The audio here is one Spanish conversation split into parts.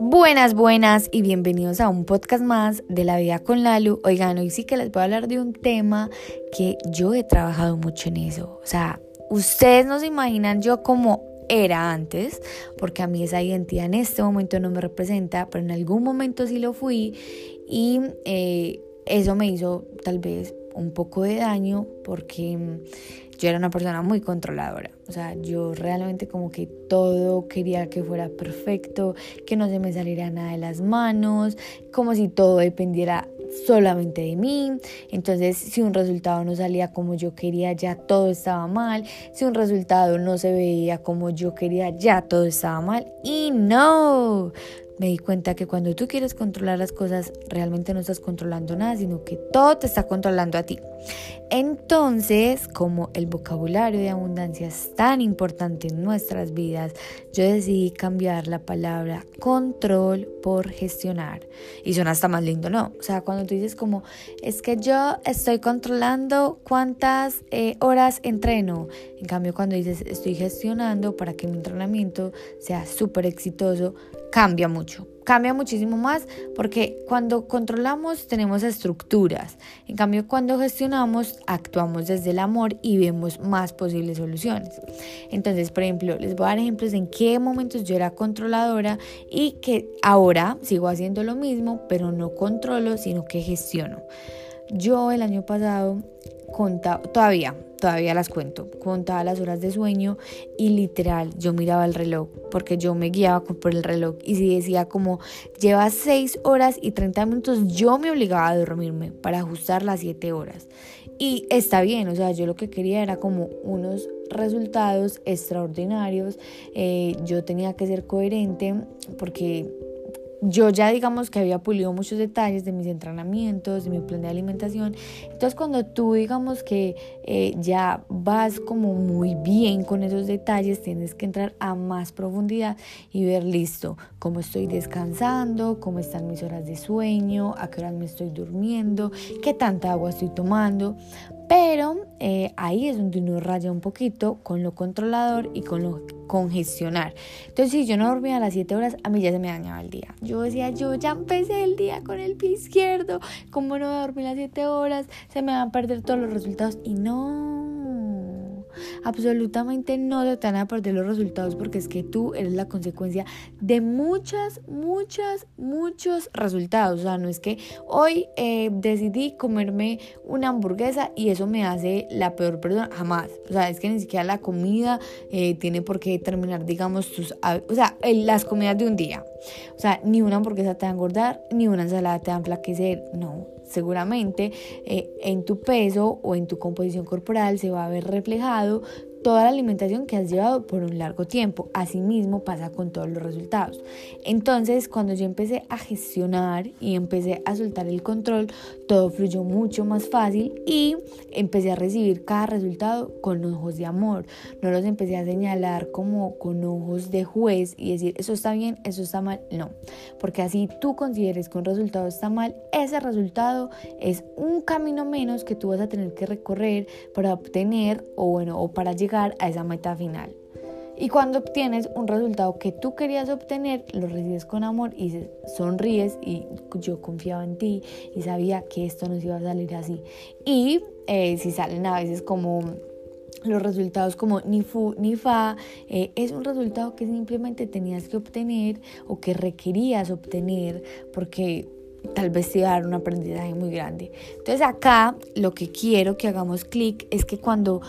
Buenas, buenas y bienvenidos a un podcast más de la vida con Lalu. Oigan, hoy sí que les voy a hablar de un tema que yo he trabajado mucho en eso. O sea, ustedes no se imaginan yo como era antes, porque a mí esa identidad en este momento no me representa, pero en algún momento sí lo fui y eh, eso me hizo tal vez un poco de daño porque yo era una persona muy controladora. O sea, yo realmente como que todo quería que fuera perfecto, que no se me saliera nada de las manos, como si todo dependiera solamente de mí. Entonces, si un resultado no salía como yo quería, ya todo estaba mal. Si un resultado no se veía como yo quería, ya todo estaba mal. Y no, me di cuenta que cuando tú quieres controlar las cosas, realmente no estás controlando nada, sino que todo te está controlando a ti. Entonces, como el vocabulario de abundancia es tan importante en nuestras vidas, yo decidí cambiar la palabra control por gestionar. Y suena hasta más lindo, ¿no? O sea, cuando tú dices como, es que yo estoy controlando cuántas eh, horas entreno. En cambio, cuando dices, estoy gestionando para que mi entrenamiento sea súper exitoso, cambia mucho, cambia muchísimo más porque cuando controlamos tenemos estructuras, en cambio cuando gestionamos actuamos desde el amor y vemos más posibles soluciones. Entonces, por ejemplo, les voy a dar ejemplos en qué momentos yo era controladora y que ahora sigo haciendo lo mismo, pero no controlo, sino que gestiono. Yo el año pasado contaba, todavía, todavía las cuento, contaba las horas de sueño y literal yo miraba el reloj porque yo me guiaba por el reloj y si decía como lleva 6 horas y 30 minutos yo me obligaba a dormirme para ajustar las 7 horas. Y está bien, o sea yo lo que quería era como unos resultados extraordinarios, eh, yo tenía que ser coherente porque yo ya digamos que había pulido muchos detalles de mis entrenamientos, de mi plan de alimentación. Entonces cuando tú digamos que eh, ya vas como muy bien con esos detalles, tienes que entrar a más profundidad y ver listo, cómo estoy descansando, cómo están mis horas de sueño, a qué horas me estoy durmiendo, qué tanta agua estoy tomando. Pero eh, ahí es donde uno raya un poquito con lo controlador y con lo congestionar. Entonces, si yo no dormía a las 7 horas, a mí ya se me dañaba el día. Yo decía, yo ya empecé el día con el pie izquierdo, ¿cómo no dormir las 7 horas? Se me van a perder todos los resultados. Y no, absolutamente no te van a perder los resultados porque es que tú eres la consecuencia de muchas, muchas, muchos resultados. O sea, no es que hoy eh, decidí comerme una hamburguesa y eso me hace la peor persona, jamás. O sea, es que ni siquiera la comida eh, tiene por qué determinar, digamos, tus... O sea, las comidas de un día. O sea, ni una hamburguesa te va a engordar, ni una ensalada te va a enflaquecer. No, seguramente eh, en tu peso o en tu composición corporal se va a ver reflejado toda la alimentación que has llevado por un largo tiempo. Asimismo pasa con todos los resultados. Entonces, cuando yo empecé a gestionar y empecé a soltar el control, todo fluyó mucho más fácil y empecé a recibir cada resultado con ojos de amor. No los empecé a señalar como con ojos de juez y decir, eso está bien, eso está mal. No, porque así tú consideres que un resultado está mal, ese resultado es un camino menos que tú vas a tener que recorrer para obtener o bueno, o para llegar a esa meta final. Y cuando obtienes un resultado que tú querías obtener, lo recibes con amor y sonríes y yo confiaba en ti y sabía que esto no iba a salir así. Y eh, si salen a veces como los resultados como ni fu ni fa, eh, es un resultado que simplemente tenías que obtener o que requerías obtener porque tal vez te va a dar un aprendizaje muy grande. Entonces acá lo que quiero que hagamos clic es que cuando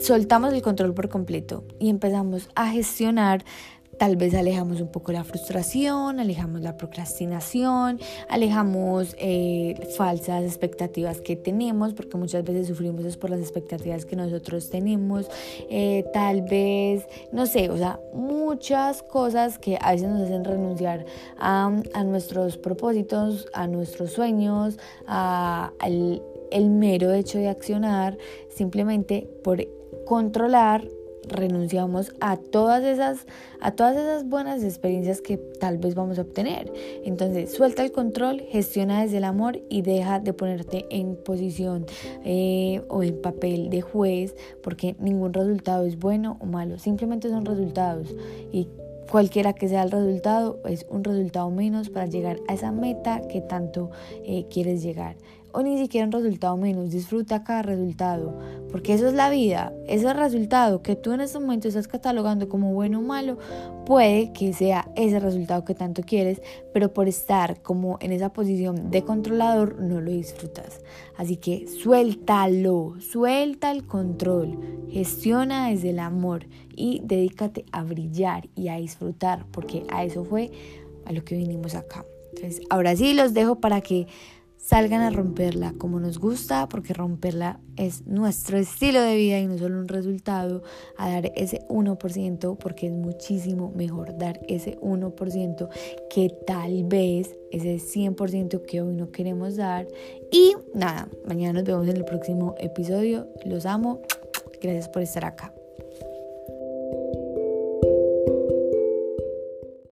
soltamos el control por completo y empezamos a gestionar, tal vez alejamos un poco la frustración, alejamos la procrastinación, alejamos eh, falsas expectativas que tenemos, porque muchas veces sufrimos es por las expectativas que nosotros tenemos, eh, tal vez, no sé, o sea, muchas cosas que a veces nos hacen renunciar a, a nuestros propósitos, a nuestros sueños, a, al el mero hecho de accionar simplemente por controlar renunciamos a todas esas a todas esas buenas experiencias que tal vez vamos a obtener. Entonces, suelta el control, gestiona desde el amor y deja de ponerte en posición eh, o en papel de juez, porque ningún resultado es bueno o malo, simplemente son resultados y cualquiera que sea el resultado es un resultado menos para llegar a esa meta que tanto eh, quieres llegar o ni siquiera un resultado menos. Disfruta cada resultado, porque eso es la vida. Ese resultado que tú en este momento estás catalogando como bueno o malo, puede que sea ese resultado que tanto quieres, pero por estar como en esa posición de controlador no lo disfrutas. Así que suéltalo, suelta el control, gestiona desde el amor y dedícate a brillar y a disfrutar, porque a eso fue a lo que vinimos acá. Entonces, ahora sí los dejo para que salgan a romperla como nos gusta, porque romperla es nuestro estilo de vida y no solo un resultado, a dar ese 1%, porque es muchísimo mejor dar ese 1% que tal vez ese 100% que hoy no queremos dar. Y nada, mañana nos vemos en el próximo episodio. Los amo. Gracias por estar acá.